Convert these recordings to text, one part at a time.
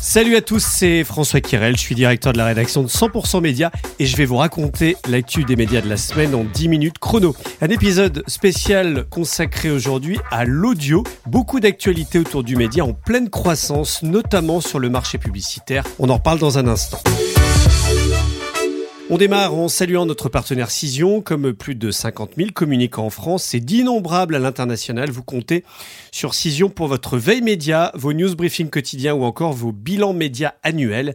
Salut à tous, c'est François Kirel, je suis directeur de la rédaction de 100% Média et je vais vous raconter l'actu des médias de la semaine en 10 minutes chrono. Un épisode spécial consacré aujourd'hui à l'audio, beaucoup d'actualités autour du média en pleine croissance, notamment sur le marché publicitaire. On en reparle dans un instant. On démarre en saluant notre partenaire Cision. Comme plus de 50 000 communicants en France et d'innombrables à l'international, vous comptez sur Cision pour votre veille média, vos news briefings quotidiens ou encore vos bilans médias annuels.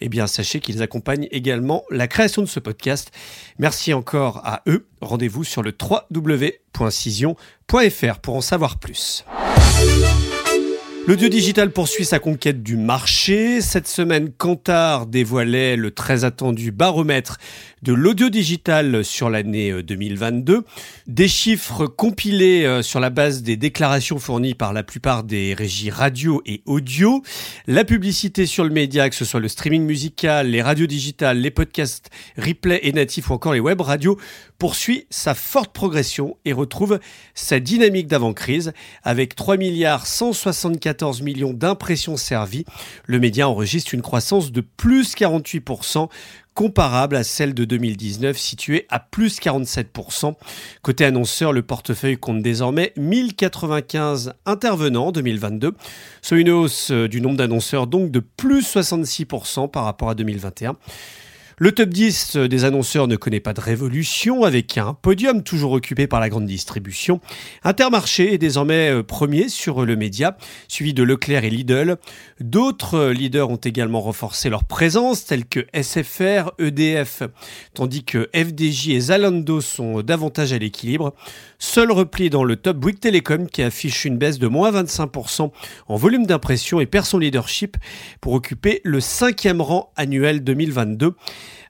Eh bien, sachez qu'ils accompagnent également la création de ce podcast. Merci encore à eux. Rendez-vous sur le www.cision.fr pour en savoir plus. L'audio digital poursuit sa conquête du marché. Cette semaine, Kantar dévoilait le très attendu baromètre de l'audio digital sur l'année 2022. Euh, des chiffres compilés euh, sur la base des déclarations fournies par la plupart des régies radio et audio. La publicité sur le média, que ce soit le streaming musical, les radios digitales, les podcasts replay et natifs ou encore les web radios, poursuit sa forte progression et retrouve sa dynamique d'avant-crise avec 3 milliards 174 millions d'impressions servies. Le média enregistre une croissance de plus 48% comparable à celle de 2019 située à plus 47%. Côté annonceur, le portefeuille compte désormais 1095 intervenants en 2022, soit une hausse du nombre d'annonceurs donc de plus 66% par rapport à 2021. Le top 10 des annonceurs ne connaît pas de révolution, avec un podium toujours occupé par la grande distribution. Intermarché est désormais euh, premier sur le média, suivi de Leclerc et Lidl. D'autres leaders ont également renforcé leur présence, tels que SFR, EDF, tandis que FDJ et Zalando sont davantage à l'équilibre. Seul repli dans le top Bouygues Telecom qui affiche une baisse de moins 25% en volume d'impression et perd son leadership pour occuper le cinquième rang annuel 2022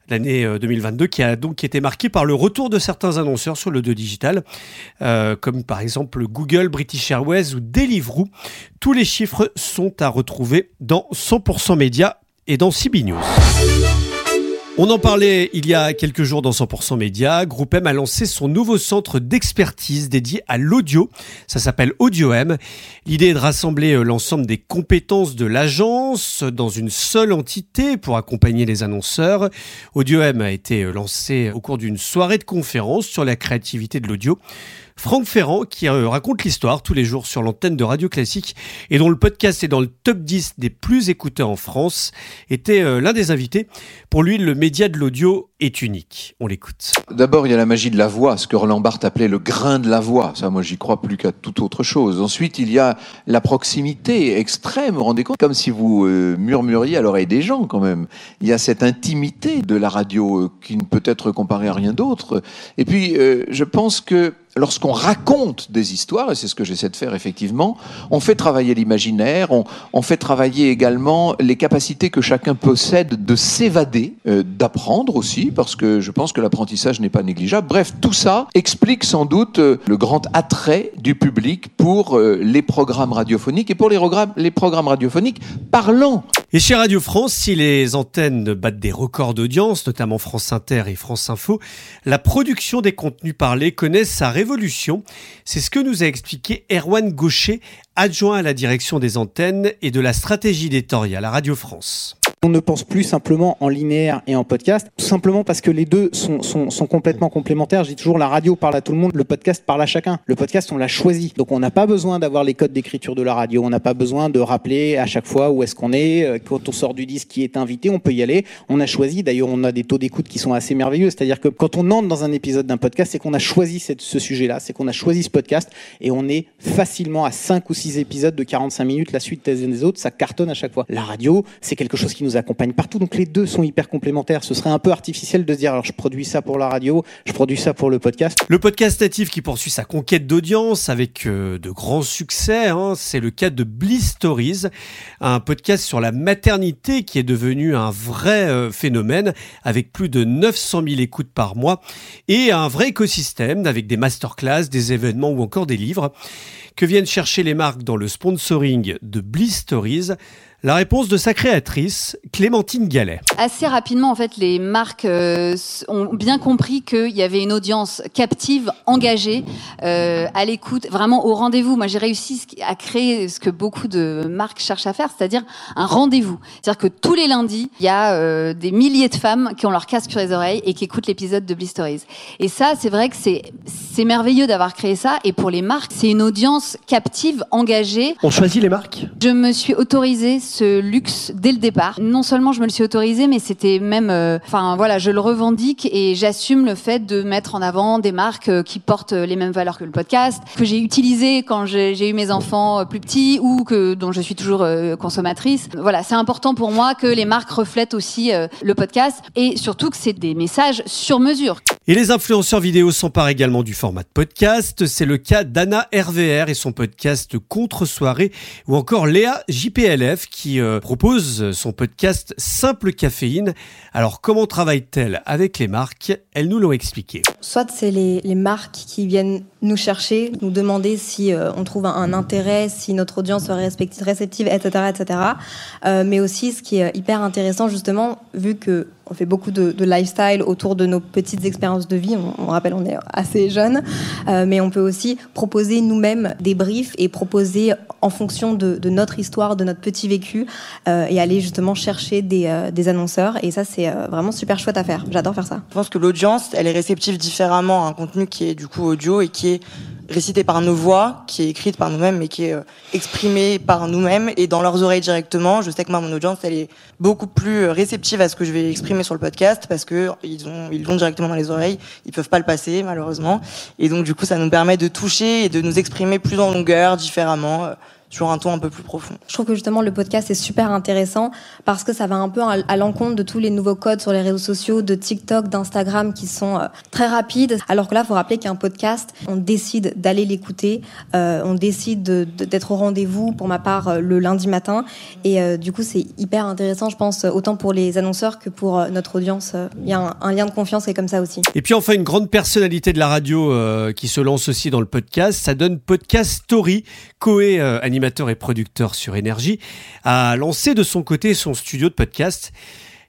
l'année 2022 euh, qui a donc été marquée par le retour de certains annonceurs sur le 2 digital, euh, comme par exemple Google, British Airways ou Deliveroo. Tous les chiffres sont à retrouver dans 100% Média et dans CB News. On en parlait il y a quelques jours dans 100% Média. Groupe M a lancé son nouveau centre d'expertise dédié à l'audio. Ça s'appelle AudioM. L'idée est de rassembler euh, l'ensemble des compétences de l'agence dans une seule entité pour accompagner les annonceurs. AudioM a été euh, lancé au cours d'une soirée de conférence sur la créativité de l'audio. Franck Ferrand, qui euh, raconte l'histoire tous les jours sur l'antenne de Radio Classique et dont le podcast est dans le top 10 des plus écoutés en France, était euh, l'un des invités. Pour lui, le média de l'audio est unique. On l'écoute. D'abord, il y a la magie de la voix, ce que Roland Barthes appelait le grain de la voix. Ça, moi, j'y crois plus qu'à toute autre chose. Ensuite, il y a la proximité extrême. Vous vous rendez compte? Comme si vous euh, murmuriez à l'oreille des gens, quand même. Il y a cette intimité de la radio qui ne peut être comparée à rien d'autre. Et puis, je pense que lorsqu'on raconte des histoires, et c'est ce que j'essaie de faire effectivement, on fait travailler l'imaginaire, on, fait travailler également les capacités que chacun possède de s'évader, euh, d'apprendre aussi, parce que je pense que l'apprentissage n'est pas négligeable. Bref, tout ça explique sans doute euh, le grand attrait du public pour euh, les programmes radiophoniques et pour les, les programmes radiophoniques parlants. Et chez Radio France, si les antennes battent des records d'audience, notamment France Inter et France Info, la production des contenus parlés connaît sa révolution. C'est ce que nous a expliqué Erwan Gaucher, adjoint à la direction des antennes et de la stratégie éditoriale à Radio France. On ne pense plus simplement en linéaire et en podcast, tout simplement parce que les deux sont, sont, complètement complémentaires. Dis toujours, la radio parle à tout le monde, le podcast parle à chacun. Le podcast, on l'a choisi. Donc on n'a pas besoin d'avoir les codes d'écriture de la radio, on n'a pas besoin de rappeler à chaque fois où est-ce qu'on est. Euh, quand on sort du disque qui est invité, on peut y aller. On a choisi, d'ailleurs on a des taux d'écoute qui sont assez merveilleux, c'est-à-dire que quand on entre dans un épisode d'un podcast, c'est qu'on a choisi ce sujet-là, c'est qu'on a choisi ce podcast et on est facilement à 5 ou 6 épisodes de 45 minutes, la suite des uns des autres, ça cartonne à chaque fois. La radio, c'est quelque chose qui nous accompagne partout. Donc les deux sont hyper complémentaires. Ce serait un peu artificiel de dire alors je produis ça pour la radio, je produis ça pour le podcast. Le podcast natif qui poursuit sa conquête d'audience avec euh, de grands succès, hein, c'est le cas de Bliss Stories, un podcast sur la maternité qui est devenu un vrai euh, phénomène avec plus de 900 000 écoutes par mois et un vrai écosystème avec des masterclass, des événements ou encore des livres que viennent chercher les marques dans le sponsoring de Bliss Stories? La réponse de sa créatrice, Clémentine Gallet. Assez rapidement, en fait, les marques euh, ont bien compris qu'il y avait une audience captive, engagée, euh, à l'écoute, vraiment au rendez-vous. Moi, j'ai réussi à créer ce que beaucoup de marques cherchent à faire, c'est-à-dire un rendez-vous. C'est-à-dire que tous les lundis, il y a euh, des milliers de femmes qui ont leur casque sur les oreilles et qui écoutent l'épisode de Bliss Stories. Et ça, c'est vrai que c'est c'est merveilleux d'avoir créé ça. Et pour les marques, c'est une audience captive, engagée. On choisit les marques? Je me suis autorisé ce luxe dès le départ. Non seulement je me le suis autorisé, mais c'était même, euh, enfin voilà, je le revendique et j'assume le fait de mettre en avant des marques euh, qui portent les mêmes valeurs que le podcast, que j'ai utilisé quand j'ai eu mes enfants euh, plus petits ou que dont je suis toujours consommatrice. Voilà, c'est important pour moi que les marques reflètent aussi le podcast et surtout que c'est des messages sur mesure. Et les influenceurs vidéo s'emparent également du format de podcast. C'est le cas d'Anna RVR et son podcast Contre-soirée ou encore Léa JPLF qui euh, propose son podcast Simple Caféine. Alors comment travaille-t-elle avec les marques? Elles nous l'ont expliqué. Soit c'est les, marques qui viennent nous chercher, nous demander si euh, on trouve un, intérêt, si notre audience serait réceptive, etc. etc. Euh, mais aussi ce qui est hyper intéressant justement, vu que on fait beaucoup de, lifestyle autour de nos petites expériences de vie. On, rappelle, on est assez jeune, euh, mais on peut aussi proposer nous-mêmes des briefs et proposer en fonction de, notre histoire, de notre petit vécu, euh, et aller justement chercher des, euh, des annonceurs. Et ça, c'est vraiment super chouette à faire. J'adore faire ça. Je pense que l'audience, elle est réceptive différemment à un contenu qui est du coup audio et qui est récitée par nos voix, qui est écrite par nous-mêmes, mais qui est euh, exprimée par nous-mêmes et dans leurs oreilles directement. Je sais que moi, mon audience, elle est beaucoup plus euh, réceptive à ce que je vais exprimer sur le podcast parce que ils ont, ils vont directement dans les oreilles. Ils peuvent pas le passer, malheureusement. Et donc, du coup, ça nous permet de toucher et de nous exprimer plus en longueur, différemment. Sur un ton un peu plus profond. Je trouve que justement le podcast est super intéressant parce que ça va un peu à l'encontre de tous les nouveaux codes sur les réseaux sociaux, de TikTok, d'Instagram qui sont euh, très rapides. Alors que là, il faut rappeler qu'un podcast, on décide d'aller l'écouter, euh, on décide d'être au rendez-vous, pour ma part, euh, le lundi matin. Et du coup, c'est hyper intéressant, je pense, autant pour les annonceurs que pour notre audience. Il y a un, un, lien de confiance qui est comme ça aussi. Et puis enfin, une grande personnalité de la radio qui se lance aussi dans le podcast, ça donne Podcast Story, Coé animé et producteur sur Énergie, a lancé de son côté son studio de podcast.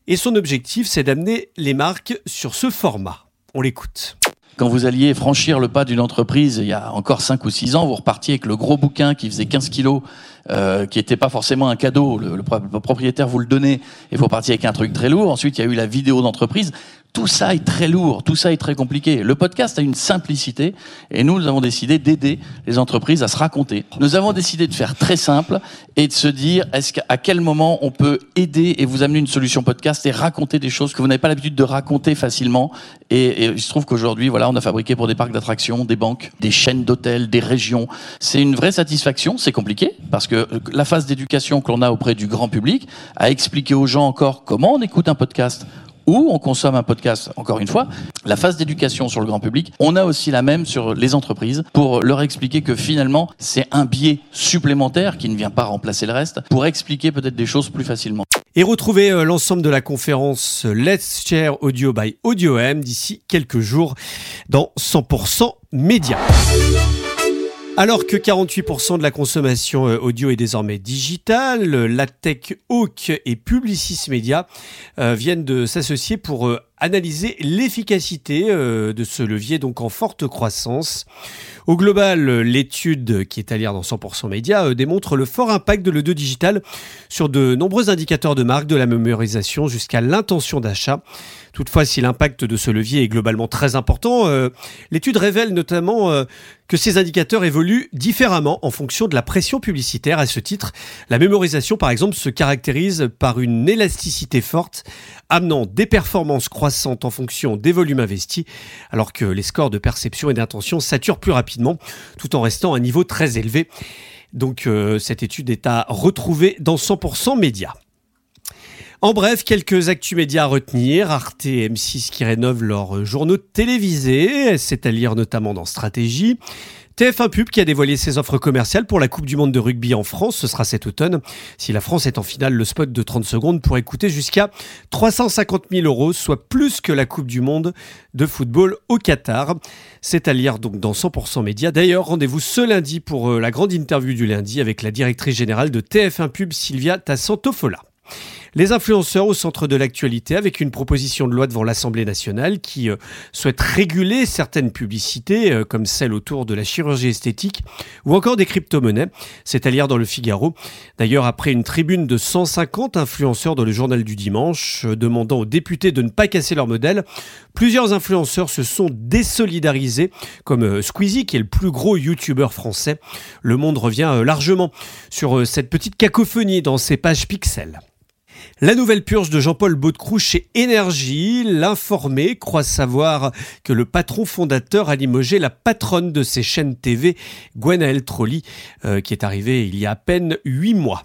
Et son objectif, c'est d'amener les marques sur ce format. On l'écoute. Quand vous alliez franchir le pas d'une entreprise il y a encore 5 ou 6 ans, vous repartiez avec le gros bouquin qui faisait 15 kilos, euh, qui n'était pas forcément un cadeau, le, le, propriétaire vous le donnait, et vous repartiez avec un truc très lourd. Ensuite, il y a eu la vidéo d'entreprise. Tout ça est très lourd, tout ça est très compliqué. Le podcast a une simplicité et nous, nous avons décidé d'aider les entreprises à se raconter. Nous avons décidé de faire très simple et de se dire est-ce qu'à quel moment on peut aider et vous amener une solution podcast et raconter des choses que vous n'avez pas l'habitude de raconter facilement? Et, il se trouve qu'aujourd'hui, voilà, on a fabriqué pour des parcs d'attractions, des banques, des chaînes d'hôtels, des régions. C'est une vraie satisfaction. C'est compliqué parce que la phase d'éducation que l'on a auprès du grand public a expliqué aux gens encore comment on écoute un podcast ou on consomme un podcast, encore une fois, la phase d'éducation sur le grand public, on a aussi la même sur les entreprises pour leur expliquer que finalement, c'est un biais supplémentaire qui ne vient pas remplacer le reste pour expliquer peut-être des choses plus facilement. Et retrouvez euh, l'ensemble de la conférence Let's Share Audio by Audio M d'ici quelques jours dans 100% Média. Alors que 48% de la consommation euh, audio est désormais digitale, la tech Hawk et Publicis Media euh, viennent de s'associer pour euh, analyser l'efficacité de ce levier donc en forte croissance. Au global, l'étude qui est à lire dans 100% Média démontre le fort impact de l'audio digital sur de nombreux indicateurs de marque, de la mémorisation jusqu'à l'intention d'achat. Toutefois, si l'impact de ce levier est globalement très important, euh, l'étude révèle notamment euh, que ces indicateurs évoluent différemment en fonction de la pression publicitaire. À ce titre, la mémorisation, par exemple, se caractérise par une élasticité forte, amenant des performances croissantes en fonction des volumes investis, alors que les scores de perception et d'intention saturent plus rapidement, tout en restant à un niveau très élevé. Donc euh, cette étude est à retrouver dans 100% médias. En bref, quelques actus médias à retenir. Arte et M6 qui rénovent leurs journaux télévisés, c'est à lire notamment dans Stratégie. TF1 Pub qui a dévoilé ses offres commerciales pour la Coupe du Monde de rugby en France. Ce sera cet automne. Si la France est en finale, le spot de 30 secondes pourrait coûter jusqu'à 350 000 euros, soit plus que la Coupe du Monde de football au Qatar. C'est à lire donc dans 100% Média. D'ailleurs, rendez-vous ce lundi pour euh, la grande interview du lundi avec la directrice générale de TF1 Pub, Sylvia Tassantofola. Les influenceurs au centre de l'actualité avec une proposition de loi devant l'Assemblée nationale qui euh, souhaite réguler certaines publicités euh, comme celle autour de la chirurgie esthétique ou encore des crypto-monnaies. C'est à lire dans le Figaro. D'ailleurs, après une tribune de 150 influenceurs dans le journal du dimanche euh, demandant aux députés de ne pas casser leur modèle, plusieurs influenceurs se sont désolidarisés comme Squeezie qui est le plus gros youtubeur français. Le monde revient largement sur cette petite cacophonie dans ses pages pixels. La nouvelle purge de Jean-Paul Baudecroux chez Énergie. L'informé croit savoir que le patron fondateur a limogé la patronne de ses chaînes TV, Gwenaëlle Trolli, euh, qui est arrivée il y a à peine huit mois.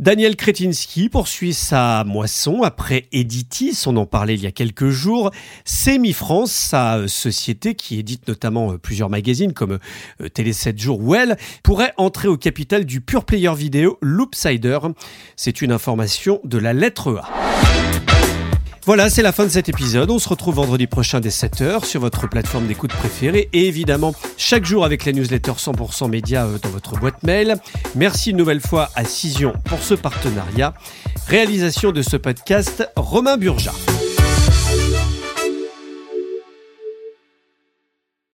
Daniel Kretinsky poursuit sa moisson après Editis, on en parlait il y a quelques jours. Semi France, sa euh, société qui édite notamment euh, plusieurs magazines comme euh, Télé 7 jours ou Elle, pourrait entrer au capital du pure player vidéo Loopsider. C'est une information de la lettre A. Voilà, c'est la fin de cet épisode. On se retrouve vendredi prochain dès 7h sur votre plateforme d'écoute préférée et évidemment chaque jour avec la newsletter 100% média euh, dans votre boîte mail. Merci une nouvelle fois à Cision pour ce partenariat. Réalisation de ce podcast, Romain Burja.